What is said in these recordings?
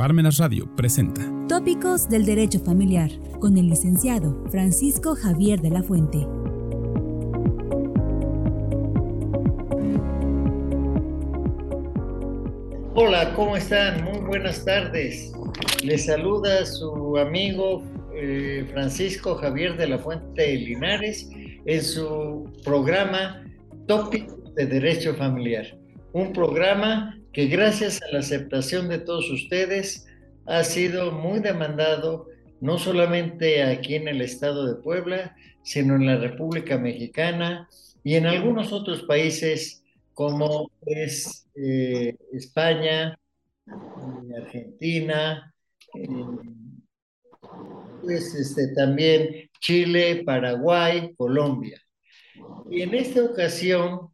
Parmenas Radio presenta Tópicos del Derecho Familiar con el licenciado Francisco Javier de la Fuente. Hola, ¿cómo están? Muy buenas tardes. Les saluda su amigo eh, Francisco Javier de la Fuente Linares en su programa Tópicos de Derecho Familiar. Un programa que gracias a la aceptación de todos ustedes ha sido muy demandado, no solamente aquí en el estado de Puebla, sino en la República Mexicana y en algunos otros países como es eh, España, eh, Argentina, eh, pues este, también Chile, Paraguay, Colombia. Y en esta ocasión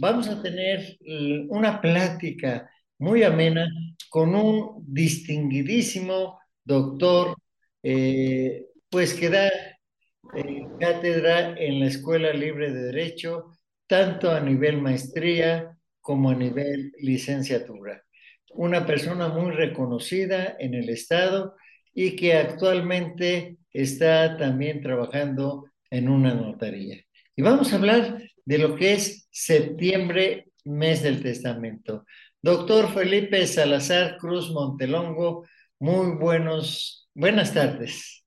vamos a tener eh, una plática muy amena con un distinguidísimo doctor, eh, pues que da eh, cátedra en la Escuela Libre de Derecho, tanto a nivel maestría como a nivel licenciatura. Una persona muy reconocida en el Estado y que actualmente está también trabajando en una notaría. Y vamos a hablar de lo que es septiembre, mes del testamento. Doctor Felipe Salazar Cruz Montelongo, muy buenos, buenas tardes.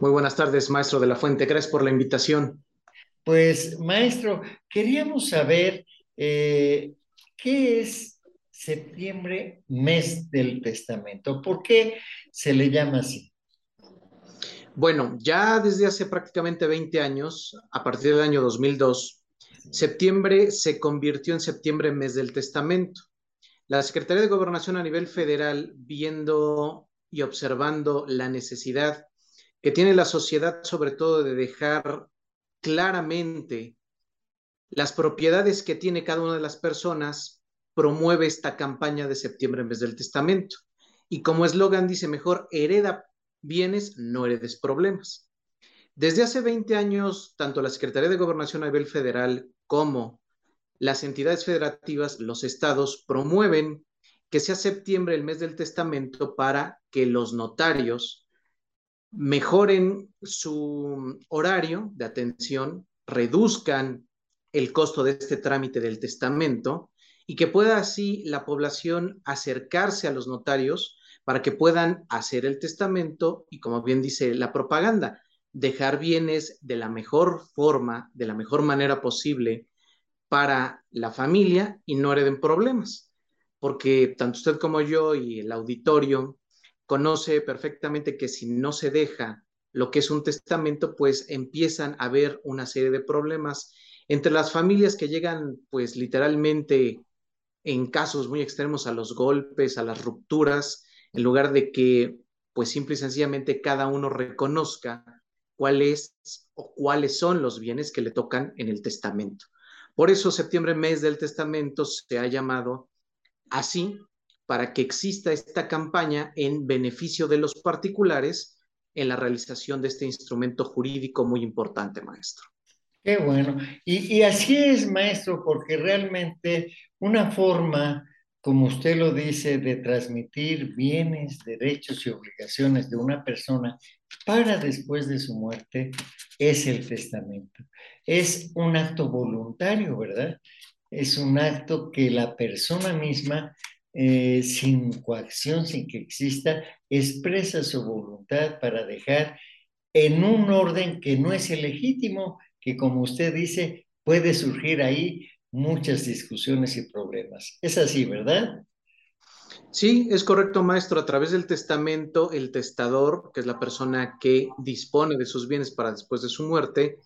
Muy buenas tardes, maestro de la Fuente. Gracias por la invitación. Pues, maestro, queríamos saber eh, qué es septiembre, mes del testamento. ¿Por qué se le llama así? Bueno, ya desde hace prácticamente 20 años, a partir del año 2002, septiembre se convirtió en septiembre mes del testamento. La Secretaría de Gobernación a nivel federal, viendo y observando la necesidad que tiene la sociedad, sobre todo de dejar claramente las propiedades que tiene cada una de las personas, promueve esta campaña de septiembre en vez del testamento. Y como eslogan dice, mejor hereda bienes, no heredes problemas. Desde hace 20 años, tanto la Secretaría de Gobernación a nivel federal como las entidades federativas, los estados, promueven que sea septiembre el mes del testamento para que los notarios mejoren su horario de atención, reduzcan el costo de este trámite del testamento y que pueda así la población acercarse a los notarios para que puedan hacer el testamento y, como bien dice la propaganda, dejar bienes de la mejor forma, de la mejor manera posible para la familia y no hereden problemas. Porque tanto usted como yo y el auditorio conoce perfectamente que si no se deja lo que es un testamento, pues empiezan a haber una serie de problemas entre las familias que llegan pues literalmente en casos muy extremos a los golpes, a las rupturas, en lugar de que pues simple y sencillamente cada uno reconozca cuál es o cuáles son los bienes que le tocan en el testamento. Por eso septiembre, mes del testamento, se ha llamado así para que exista esta campaña en beneficio de los particulares en la realización de este instrumento jurídico muy importante, maestro. Qué bueno. Y, así es, maestro, porque realmente una forma como usted lo dice, de transmitir bienes, derechos y obligaciones de una persona para después de su muerte, es el testamento. Es un acto voluntario, ¿verdad? Es un acto que la persona misma, eh, sin coacción, sin que exista, expresa su voluntad para dejar en un orden que no es el legítimo, que como usted dice, puede surgir ahí muchas discusiones y problemas. Es así, ¿verdad? Sí, es correcto, maestro. A través del testamento, el testador, que es la persona que dispone de sus bienes para después de su muerte,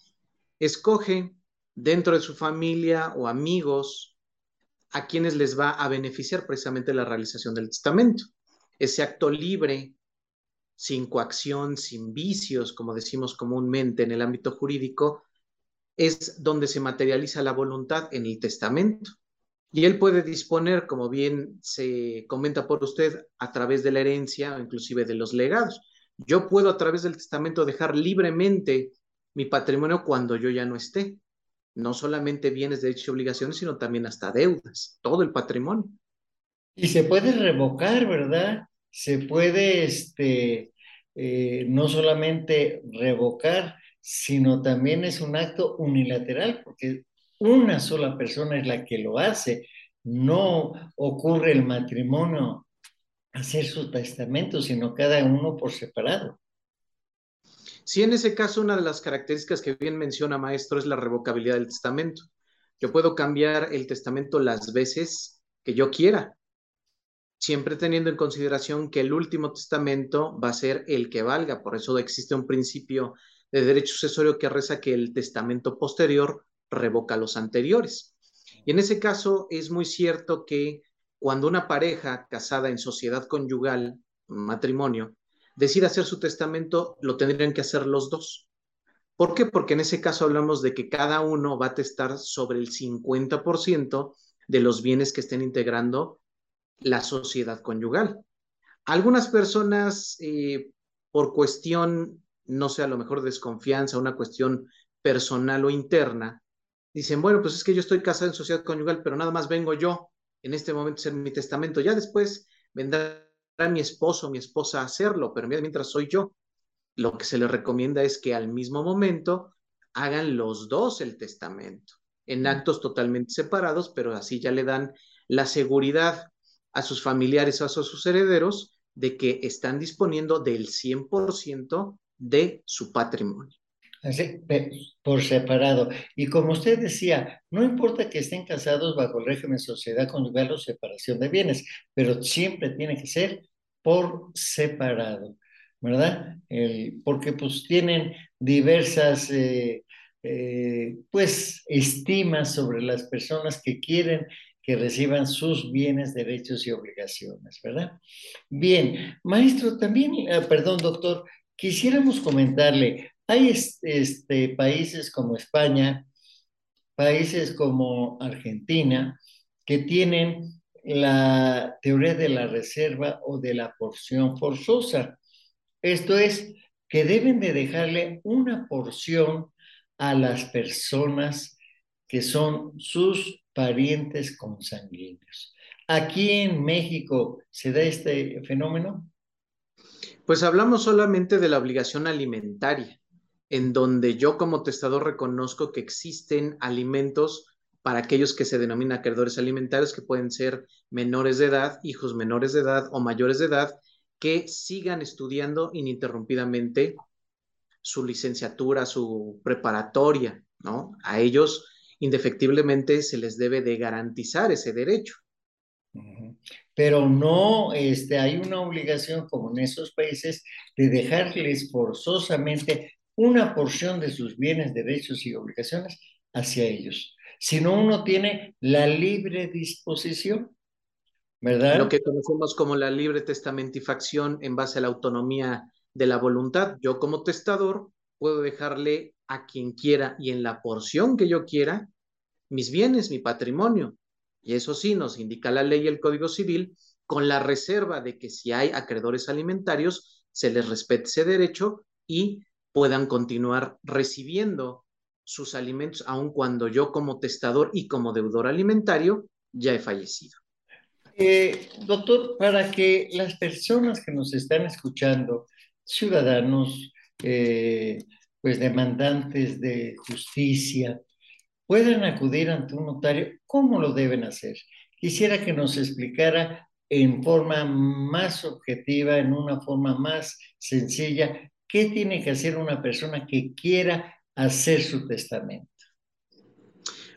escoge dentro de su familia o amigos a quienes les va a beneficiar precisamente la realización del testamento. Ese acto libre, sin coacción, sin vicios, como decimos comúnmente en el ámbito jurídico, es donde se materializa la voluntad en el testamento. Y él puede disponer, como bien se comenta por usted, a través de la herencia o inclusive de los legados. Yo puedo a través del testamento dejar libremente mi patrimonio cuando yo ya no esté. No solamente bienes, derechos y obligaciones, sino también hasta deudas, todo el patrimonio. Y se puede revocar, ¿verdad? se puede este, eh, no solamente revocar, sino también es un acto unilateral, porque una sola persona es la que lo hace. No ocurre el matrimonio hacer su testamento, sino cada uno por separado. Sí, en ese caso, una de las características que bien menciona, maestro, es la revocabilidad del testamento. Yo puedo cambiar el testamento las veces que yo quiera, siempre teniendo en consideración que el último testamento va a ser el que valga. Por eso existe un principio de derecho sucesorio que reza que el testamento posterior revoca los anteriores. Y en ese caso es muy cierto que cuando una pareja casada en sociedad conyugal, matrimonio, decide hacer su testamento, lo tendrían que hacer los dos. ¿Por qué? Porque en ese caso hablamos de que cada uno va a testar sobre el 50% de los bienes que estén integrando la sociedad conyugal. Algunas personas, eh, por cuestión, no sé, a lo mejor desconfianza, una cuestión personal o interna, dicen, bueno, pues es que yo estoy casado en sociedad conyugal, pero nada más vengo yo. En este momento a hacer mi testamento. Ya después vendrá mi esposo o mi esposa a hacerlo, pero mientras soy yo, lo que se les recomienda es que al mismo momento hagan los dos el testamento, en actos totalmente separados, pero así ya le dan la seguridad a sus familiares o a sus herederos de que están disponiendo del 100% de su patrimonio. Así, por separado. Y como usted decía, no importa que estén casados bajo el régimen sociedad conyugal o separación de bienes, pero siempre tiene que ser por separado, ¿verdad? porque pues tienen diversas, eh, eh, pues, estimas sobre las personas que quieren que reciban sus bienes, derechos y obligaciones, ¿verdad? Bien, maestro, también, eh, perdón, doctor, quisiéramos comentarle, hay este, países como España, países como Argentina, que tienen la teoría de la reserva o de la porción forzosa. Esto es, que deben de dejarle una porción a las personas que son sus parientes consanguíneos. Aquí en México se da este fenómeno. Pues hablamos solamente de la obligación alimentaria, en donde yo como testador reconozco que existen alimentos para aquellos que se denominan acreedores alimentarios, que pueden ser menores de edad, hijos menores de edad o mayores de edad, que sigan estudiando ininterrumpidamente su licenciatura, su preparatoria, ¿no? A ellos indefectiblemente se les debe de garantizar ese derecho. Pero no este, hay una obligación, como en esos países, de dejarles forzosamente una porción de sus bienes, derechos y obligaciones hacia ellos, sino uno tiene la libre disposición, ¿verdad? Lo que conocemos como la libre testamentifacción en base a la autonomía de la voluntad. Yo como testador puedo dejarle a quien quiera y en la porción que yo quiera mis bienes, mi patrimonio. Y eso sí, nos indica la ley y el Código Civil, con la reserva de que si hay acreedores alimentarios, se les respete ese derecho y puedan continuar recibiendo sus alimentos, aun cuando yo como testador y como deudor alimentario ya he fallecido. Eh, doctor, para que las personas que nos están escuchando, ciudadanos, eh, pues demandantes de justicia, puedan acudir ante un notario, ¿cómo lo deben hacer? Quisiera que nos explicara en forma más objetiva, en una forma más sencilla, qué tiene que hacer una persona que quiera hacer su testamento.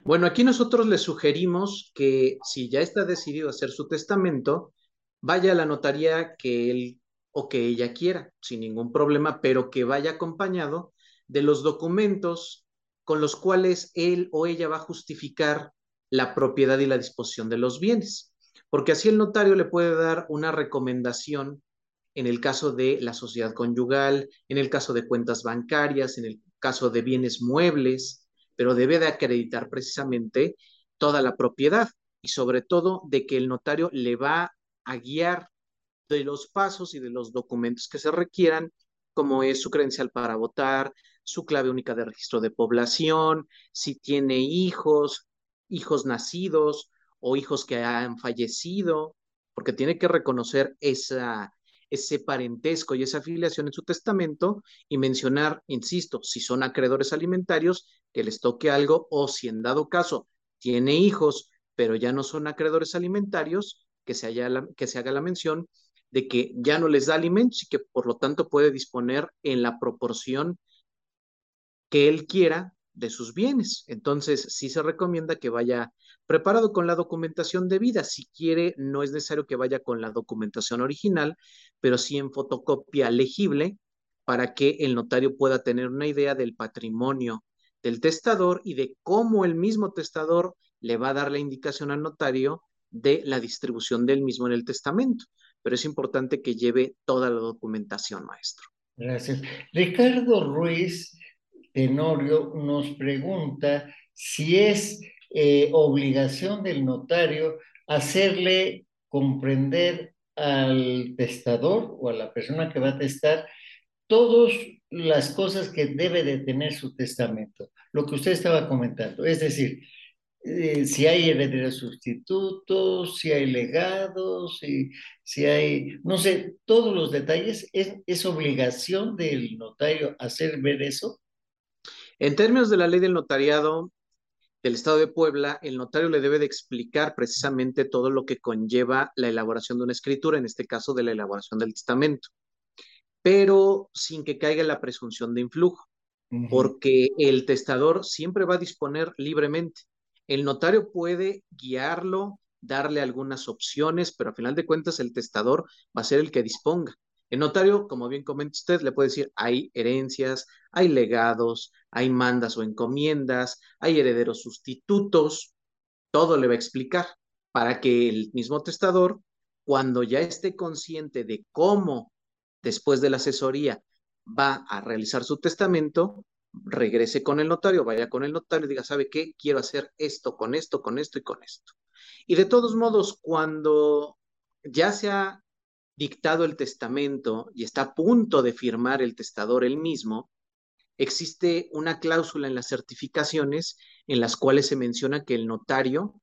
Bueno, aquí nosotros le sugerimos que si ya está decidido hacer su testamento, vaya a la notaría que él o que ella quiera, sin ningún problema, pero que vaya acompañado de los documentos con los cuales él o ella va a justificar la propiedad y la disposición de los bienes, porque así el notario le puede dar una recomendación en el caso de la sociedad conyugal, en el caso de cuentas bancarias, en el caso de bienes muebles, pero debe de acreditar precisamente toda la propiedad y sobre todo de que el notario le va a guiar de los pasos y de los documentos que se requieran, como es su credencial para votar, su clave única de registro de población, si tiene hijos, hijos nacidos o hijos que han fallecido, porque tiene que reconocer esa, ese parentesco y esa afiliación en su testamento y mencionar, insisto, si son acreedores alimentarios, que les toque algo o si en dado caso tiene hijos, pero ya no son acreedores alimentarios, que se, que se haga la mención de que ya no les da alimentos y que por lo tanto puede disponer en la proporción que él quiera de sus bienes. Entonces, sí se recomienda que vaya preparado con la documentación debida. Si quiere, no es necesario que vaya con la documentación original, pero sí en fotocopia legible para que el notario pueda tener una idea del patrimonio del testador y de cómo el mismo testador le va a dar la indicación al notario de la distribución del mismo en el testamento. Pero es importante que lleve toda la documentación, maestro. Gracias. Ricardo Ruiz Tenorio nos pregunta si es eh, obligación del notario hacerle comprender al testador o a la persona que va a testar todas las cosas que debe de tener su testamento, lo que usted estaba comentando, es decir, eh, si hay herederos sustitutos, si hay legados, si, si hay, no sé, todos los detalles, ¿es, ¿es obligación del notario hacer ver eso? En términos de la ley del notariado, del Estado de Puebla, el notario le debe de explicar precisamente todo lo que conlleva la elaboración de una escritura, en este caso de la elaboración del testamento, pero sin que caiga la presunción de influjo, porque el testador siempre va a disponer libremente. El notario puede guiarlo, darle algunas opciones, pero a final de cuentas el testador va a ser el que disponga. El notario, como bien comenta usted, le puede decir, hay herencias, hay legados, hay mandas o encomiendas, hay herederos sustitutos, todo le va a explicar para que el mismo testador, cuando ya esté consciente de cómo, después de la asesoría, va a realizar su testamento, regrese con el notario, vaya con el notario y diga, ¿sabe qué? Quiero hacer esto, con esto, con esto y con esto. Y de todos modos, cuando ya se ha dictado el testamento y está a punto de firmar el testador él mismo, existe una cláusula en las certificaciones en las cuales se menciona que el notario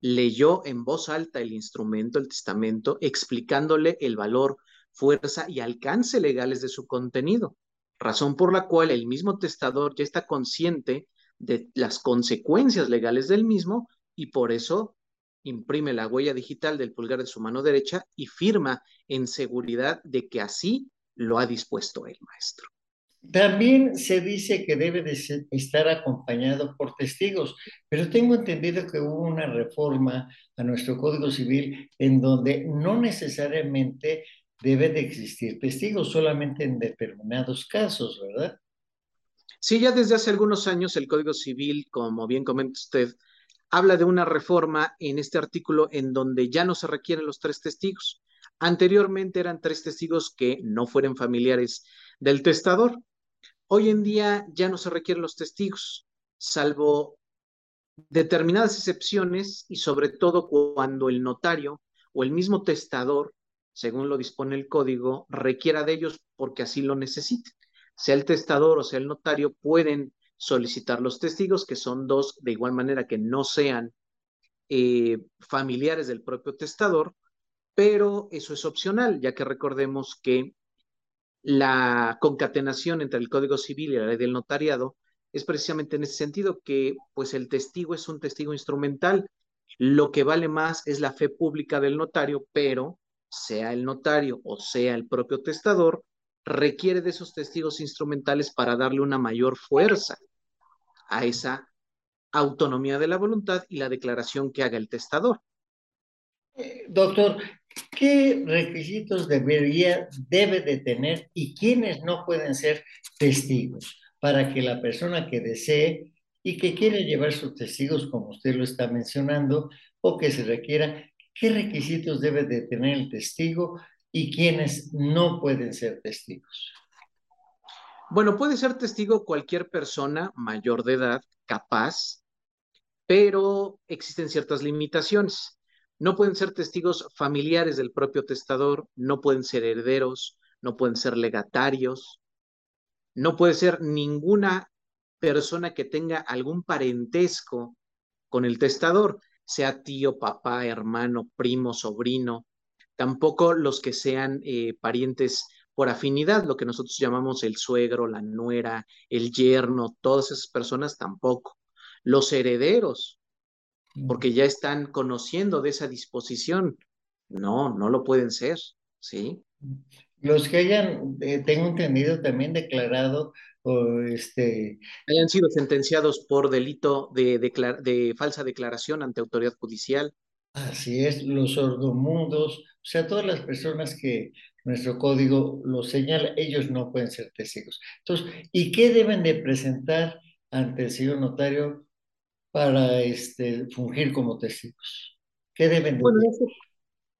leyó en voz alta el instrumento, el testamento, explicándole el valor, fuerza y alcance legales de su contenido, razón por la cual el mismo testador ya está consciente de las consecuencias legales del mismo y por eso imprime la huella digital del pulgar de su mano derecha y firma en seguridad de que así lo ha dispuesto el maestro. También se dice que debe de estar acompañado por testigos, pero tengo entendido que hubo una reforma a nuestro Código Civil en donde no necesariamente debe de existir testigos, solamente en determinados casos, ¿verdad? Sí, ya desde hace algunos años el Código Civil, como bien comenta usted, habla de una reforma en este artículo en donde ya no se requieren los tres testigos. Anteriormente eran tres testigos que no fueran familiares del testador. Hoy en día ya no se requieren los testigos, salvo determinadas excepciones y sobre todo cuando el notario o el mismo testador, según lo dispone el código, requiera de ellos porque así lo necesite. Sea el testador o sea el notario, pueden solicitar los testigos, que son dos, de igual manera que no sean eh, familiares del propio testador, pero eso es opcional, ya que recordemos que la concatenación entre el Código Civil y la ley del notariado es precisamente en ese sentido que pues el testigo es un testigo instrumental. Lo que vale más es la fe pública del notario, pero sea el notario o sea el propio testador, requiere de esos testigos instrumentales para darle una mayor fuerza a esa autonomía de la voluntad y la declaración que haga el testador. Eh, doctor, ¿qué requisitos debería, debe de tener y quiénes no pueden ser testigos para que la persona que desee y que quiere llevar sus testigos, como usted lo está mencionando, o que se requiera, qué requisitos debe de tener el testigo y quiénes no pueden ser testigos? Bueno, puede ser testigo cualquier persona mayor de edad, capaz, pero existen ciertas limitaciones. No pueden ser testigos familiares del propio testador, no pueden ser herederos, no pueden ser legatarios, no puede ser ninguna persona que tenga algún parentesco con el testador, sea tío, papá, hermano, primo, sobrino, tampoco los que sean eh, parientes por afinidad, lo que nosotros llamamos el suegro, la nuera, el yerno, todas esas personas tampoco. Los herederos, porque ya están conociendo de esa disposición. No, no lo pueden ser, ¿sí? Los que hayan, eh, tengo entendido, también declarado o este... Hayan sido sentenciados por delito de, de falsa declaración ante autoridad judicial. Así es, los sordomundos, o sea, todas las personas que nuestro código lo señala, ellos no pueden ser testigos. Entonces, ¿y qué deben de presentar ante el señor notario para este, fungir como testigos? ¿Qué deben de bueno,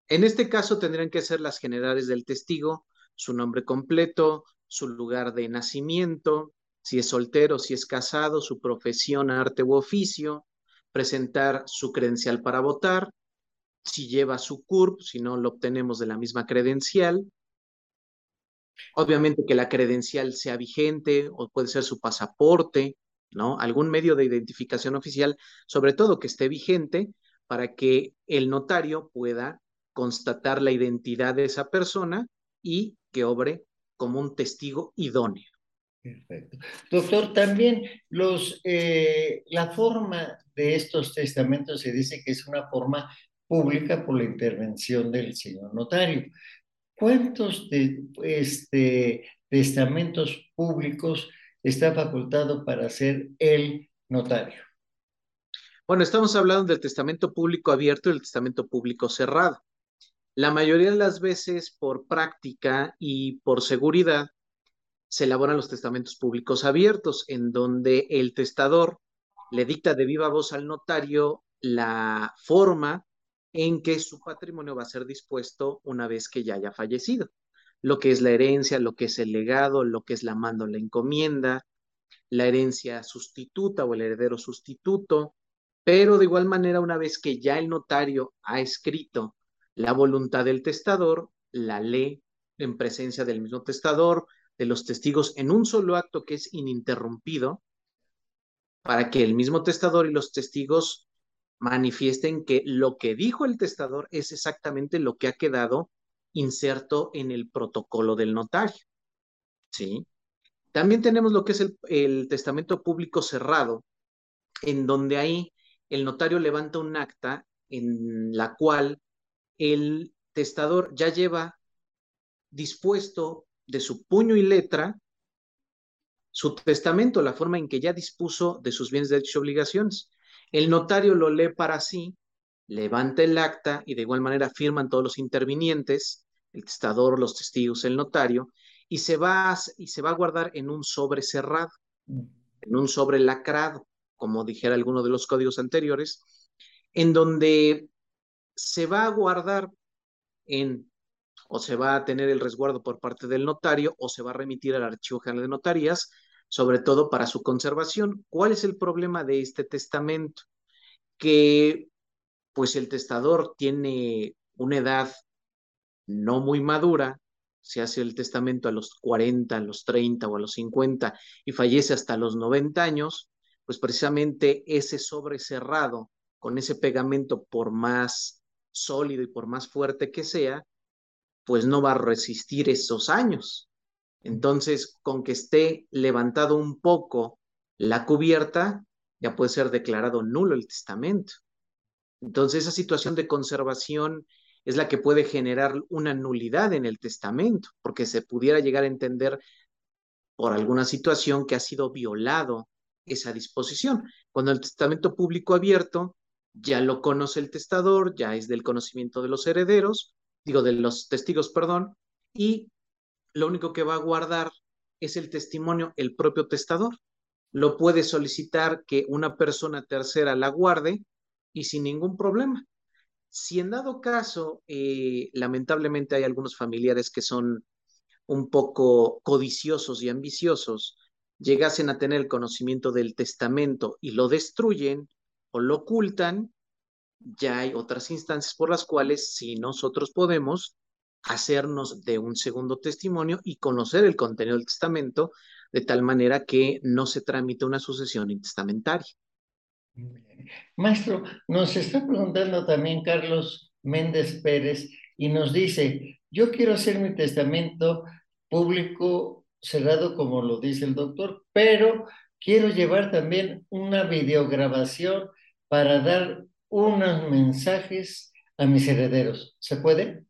en este caso tendrían que ser las generales del testigo, su nombre completo, su lugar de nacimiento, si es soltero, si es casado, su profesión, arte u oficio, presentar su credencial para votar, si lleva su CURP, si no lo obtenemos de la misma credencial. Obviamente que la credencial sea vigente o puede ser su pasaporte, ¿no? Algún medio de identificación oficial, sobre todo que esté vigente para que el notario pueda constatar la identidad de esa persona y que obre como un testigo idóneo. Perfecto. Doctor, también los, eh, la forma de estos testamentos se dice que es una forma pública por la intervención del señor notario. ¿Cuántos de, este, testamentos públicos está facultado para ser el notario? Bueno, estamos hablando del testamento público abierto y el testamento público cerrado. La mayoría de las veces, por práctica y por seguridad, se elaboran los testamentos públicos abiertos, en donde el testador le dicta de viva voz al notario la forma en que su patrimonio va a ser dispuesto una vez que ya haya fallecido. Lo que es la herencia, lo que es el legado, lo que es la mando, la encomienda, la herencia sustituta o el heredero sustituto, pero de igual manera, una vez que ya el notario ha escrito la voluntad del testador, la lee en presencia del mismo testador, de los testigos, en un solo acto que es ininterrumpido, para que el mismo testador y los testigos manifiesten que lo que dijo el testador es exactamente lo que ha quedado inserto en el protocolo del notario. ¿Sí? También tenemos lo que es el, el testamento público cerrado, en donde ahí el notario levanta un acta en la cual el testador ya lleva dispuesto de su puño y letra su testamento, la forma en que ya dispuso de sus bienes, derechos y obligaciones. El notario lo lee para sí, levanta el acta y de igual manera firman todos los intervinientes, el testador, los testigos, el notario, y se va y se va a guardar en un sobre cerrado, en un sobre lacrado, como dijera alguno de los códigos anteriores, en donde se va a guardar en, o se va a tener el resguardo por parte del notario, o se va a remitir al Archivo General de Notarías, sobre todo para su conservación. ¿Cuál es el problema de este testamento? Que pues el testador tiene una edad no muy madura, se hace el testamento a los 40, a los 30 o a los 50 y fallece hasta los 90 años, pues precisamente ese sobre cerrado con ese pegamento por más sólido y por más fuerte que sea, pues no va a resistir esos años. Entonces, con que esté levantado un poco la cubierta, ya puede ser declarado nulo el testamento. Entonces, esa situación de conservación es la que puede generar una nulidad en el testamento, porque se pudiera llegar a entender por alguna situación que ha sido violado esa disposición. Cuando el testamento público abierto ya lo conoce el testador, ya es del conocimiento de los herederos, digo, de los testigos, perdón, y lo único que va a guardar es el testimonio el propio testador. Lo puede solicitar que una persona tercera la guarde y sin ningún problema. Si en dado caso, eh, lamentablemente hay algunos familiares que son un poco codiciosos y ambiciosos, llegasen a tener el conocimiento del testamento y lo destruyen, lo ocultan, ya hay otras instancias por las cuales si nosotros podemos hacernos de un segundo testimonio y conocer el contenido del testamento de tal manera que no se tramite una sucesión intestamentaria. Maestro, nos está preguntando también Carlos Méndez Pérez y nos dice, yo quiero hacer mi testamento público cerrado como lo dice el doctor, pero quiero llevar también una videograbación para dar unos mensajes a mis herederos. ¿Se puede?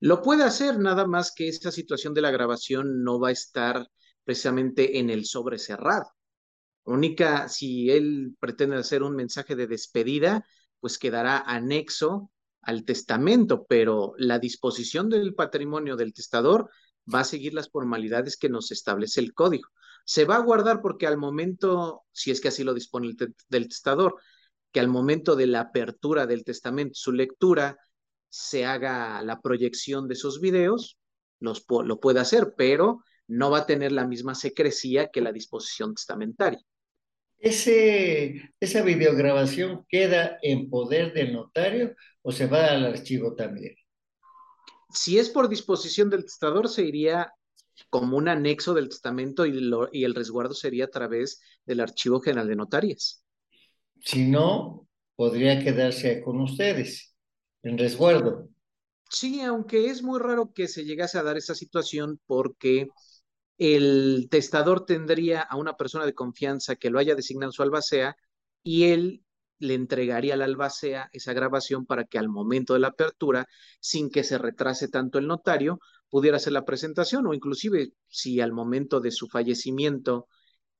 Lo puede hacer, nada más que esta situación de la grabación no va a estar precisamente en el sobre cerrado. Única, si él pretende hacer un mensaje de despedida, pues quedará anexo al testamento, pero la disposición del patrimonio del testador va a seguir las formalidades que nos establece el código. Se va a guardar porque al momento, si es que así lo dispone el del testador, que al momento de la apertura del testamento, su lectura, se haga la proyección de esos videos, los, lo puede hacer, pero no va a tener la misma secrecía que la disposición testamentaria. Ese, ¿Esa videograbación queda en poder del notario o se va al archivo también? Si es por disposición del testador, se iría como un anexo del testamento y, y el resguardo sería a través del Archivo General de Notarias. Si no, podría quedarse con ustedes en resguardo. Sí, aunque es muy raro que se llegase a dar esa situación porque el testador tendría a una persona de confianza que lo haya designado su albacea y él le entregaría al albacea esa grabación para que al momento de la apertura, sin que se retrase tanto el notario, pudiera hacer la presentación o inclusive si al momento de su fallecimiento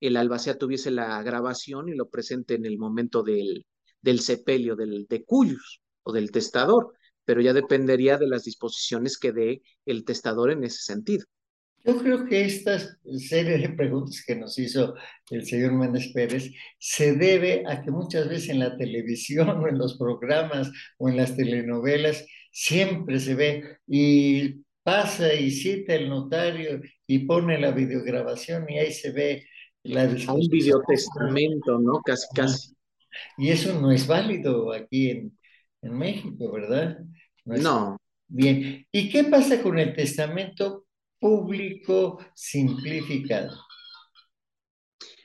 el albacea tuviese la grabación y lo presente en el momento del, del sepelio del, de Cuyus o del testador, pero ya dependería de las disposiciones que dé el testador en ese sentido. Yo creo que esta serie de preguntas que nos hizo el señor Méndez Pérez se debe a que muchas veces en la televisión o en los programas o en las telenovelas siempre se ve y pasa y cita el notario y pone la videograbación y ahí se ve la a un videotestamento, ¿no? Casi, casi. Y eso no es válido aquí en, en México, ¿verdad? no. Bien. ¿Y qué pasa con el testamento público simplificado.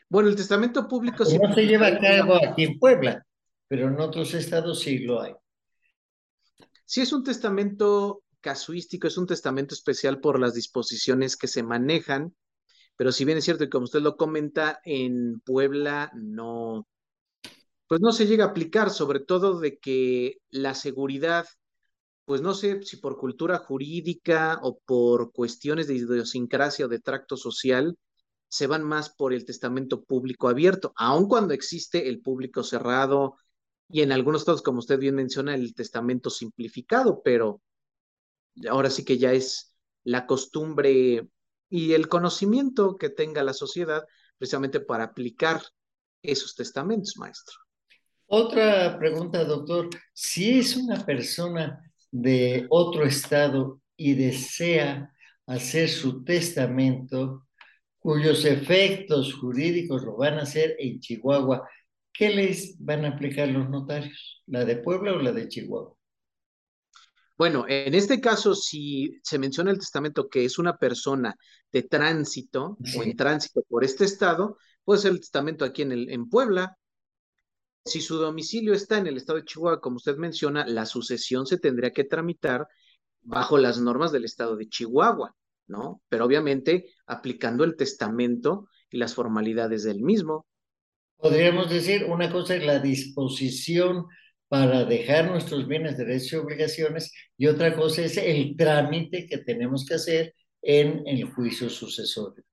Bueno, el testamento público simplificado. No se lleva a cabo aquí en Puebla, pero en otros estados sí lo hay. Sí, es un testamento casuístico, es un testamento especial por las disposiciones que se manejan, pero si bien es cierto que como usted lo comenta, en Puebla no, pues no se llega a aplicar, sobre todo de que la seguridad pues no sé si por cultura jurídica o por cuestiones de idiosincrasia o de tracto social, se van más por el testamento público abierto, aun cuando existe el público cerrado y en algunos casos, como usted bien menciona, el testamento simplificado, pero ahora sí que ya es la costumbre y el conocimiento que tenga la sociedad precisamente para aplicar esos testamentos, maestro. Otra pregunta, doctor. Si es una persona de otro estado y desea hacer su testamento, cuyos efectos jurídicos lo van a hacer en Chihuahua, ¿qué les van a aplicar los notarios? ¿La de Puebla o la de Chihuahua? Bueno, en este caso, si se menciona el testamento que es una persona de tránsito o en tránsito por este estado, puede ser el testamento aquí en, el, en Puebla, si su domicilio está en el estado de Chihuahua, como usted menciona, la sucesión se tendría que tramitar bajo las normas del estado de Chihuahua, ¿no? Pero obviamente aplicando el testamento y las formalidades del mismo. Podríamos decir, una cosa es la disposición para dejar nuestros bienes, derechos y obligaciones, y otra cosa es el trámite que tenemos que hacer en el juicio sucesorio.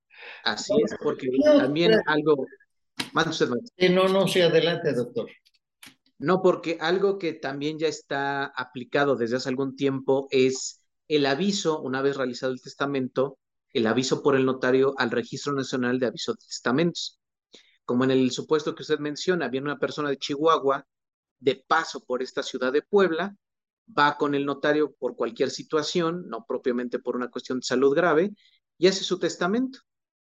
Así es, porque también algo, no, no, sí, adelante, doctor. No, porque algo que también ya está aplicado desde hace algún tiempo es el aviso, una vez realizado el testamento, el aviso por el notario al Registro Nacional de Aviso de Testamentos. Como en el supuesto que usted menciona, viene una persona de Chihuahua de paso por esta ciudad de Puebla, va con el notario por cualquier situación, no propiamente por una cuestión de salud grave, y hace su testamento.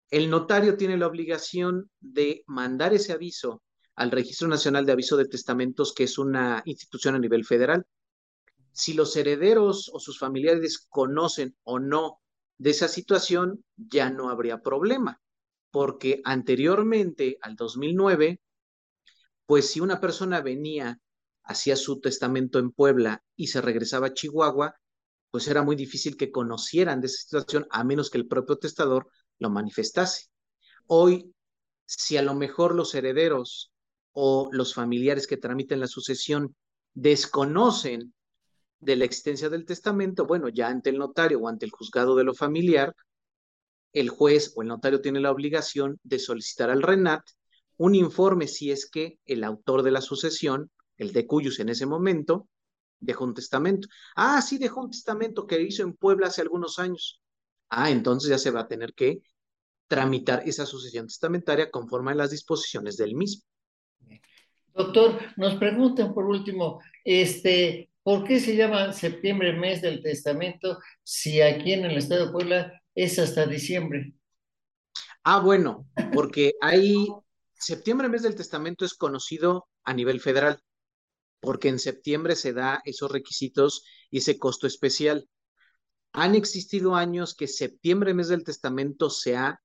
El notario tiene la obligación de mandar ese aviso al Registro Nacional de Aviso de Testamentos, que es una institución a nivel federal. Si los herederos o sus familiares conocen o no de esa situación, ya no habría problema, porque anteriormente, al 2009, pues si una persona venía hacía su testamento en Puebla y se regresaba a Chihuahua, pues era muy difícil que conocieran de esa situación a menos que el propio testador lo manifestase. Hoy, si a lo mejor los herederos o los familiares que tramiten la sucesión desconocen de la existencia del testamento, bueno, ya ante el notario o ante el juzgado de lo familiar, el juez o el notario tiene la obligación de solicitar al RENAT un informe si es que el autor de la sucesión, el de cuyos en ese momento, dejó un testamento. Ah, sí, dejó un testamento que hizo en Puebla hace algunos años. Ah, entonces ya se va a tener que tramitar esa sucesión testamentaria conforme a las disposiciones del mismo. Doctor, nos preguntan por último, este, ¿por qué se llama septiembre mes del testamento si aquí en el estado de Puebla es hasta diciembre? Ah, bueno, porque hay septiembre mes del testamento es conocido a nivel federal, porque en septiembre se da esos requisitos y ese costo especial. Han existido años que septiembre mes del testamento se ha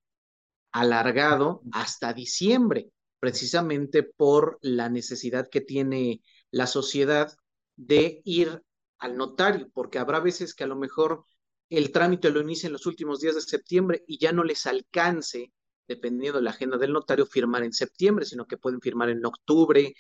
alargado hasta diciembre precisamente por la necesidad que tiene la sociedad de ir al notario, porque habrá veces que a lo mejor el trámite lo inicia en los últimos días de septiembre y ya no les alcance, dependiendo de la agenda del notario, firmar en septiembre, sino que pueden firmar en octubre.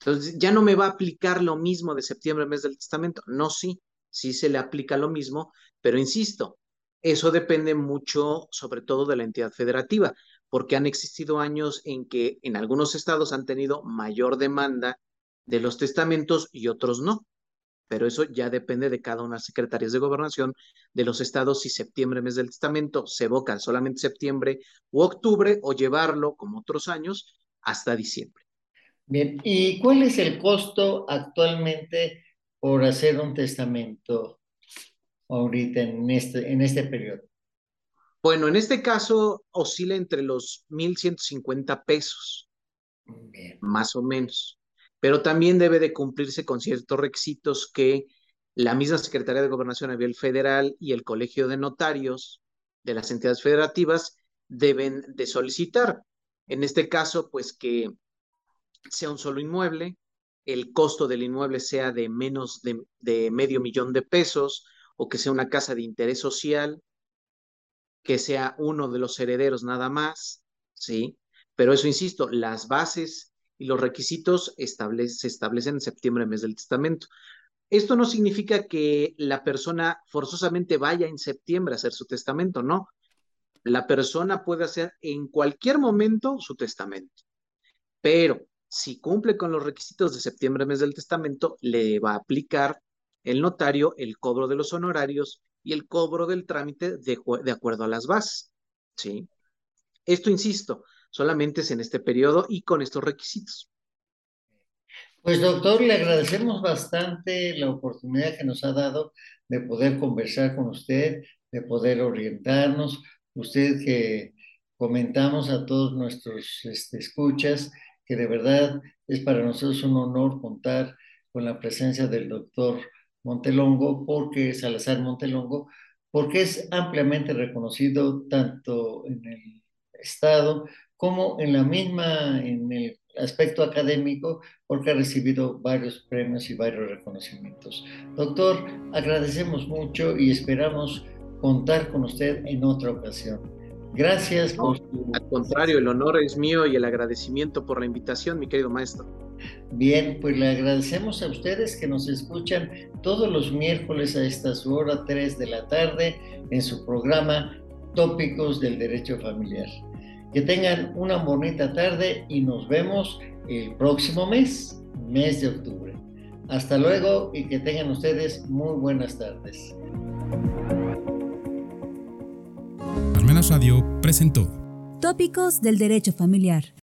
Entonces, ya no me va a aplicar lo mismo de septiembre, mes del testamento. No, sí, sí se le aplica lo mismo, pero insisto, eso depende mucho, sobre todo, de la entidad federativa porque han existido años en que en algunos estados han tenido mayor demanda de los testamentos y otros no. Pero eso ya depende de cada una de las secretarías de gobernación de los estados si septiembre, mes del testamento, se evocan solamente septiembre u octubre o llevarlo, como otros años, hasta diciembre. Bien, ¿y cuál es el costo actualmente por hacer un testamento ahorita en este, en este periodo? Bueno, en este caso oscila entre los 1.150 pesos, más o menos, pero también debe de cumplirse con ciertos requisitos que la misma Secretaría de Gobernación a nivel federal y el Colegio de Notarios de las entidades federativas deben de solicitar. En este caso, pues que sea un solo inmueble, el costo del inmueble sea de menos de, de medio millón de pesos o que sea una casa de interés social que sea uno de los herederos nada más, ¿sí? Pero eso, insisto, las bases y los requisitos se establecen en septiembre, mes del testamento. Esto no significa que la persona forzosamente vaya en septiembre a hacer su testamento, no. La persona puede hacer en cualquier momento su testamento, pero si cumple con los requisitos de septiembre, mes del testamento, le va a aplicar el notario el cobro de los honorarios y el cobro del trámite de, de acuerdo a las bases. ¿sí? Esto, insisto, solamente es en este periodo y con estos requisitos. Pues doctor, le agradecemos bastante la oportunidad que nos ha dado de poder conversar con usted, de poder orientarnos. Usted que comentamos a todos nuestros este, escuchas que de verdad es para nosotros un honor contar con la presencia del doctor Montelongo, porque Salazar Montelongo, porque es ampliamente reconocido tanto en el Estado como en la misma, en el aspecto académico, porque ha recibido varios premios y varios reconocimientos. Doctor, agradecemos mucho y esperamos contar con usted en otra ocasión. Gracias por... al contrario, el honor es mío y el agradecimiento por la invitación, mi querido maestro. Bien, pues le agradecemos a ustedes que nos escuchan todos los miércoles a esta su hora 3 de la tarde en su programa Tópicos del Derecho Familiar. Que tengan una bonita tarde y nos vemos el próximo mes, mes de octubre. Hasta luego y que tengan ustedes muy buenas tardes. Almenas Radio presentó Tópicos del Derecho Familiar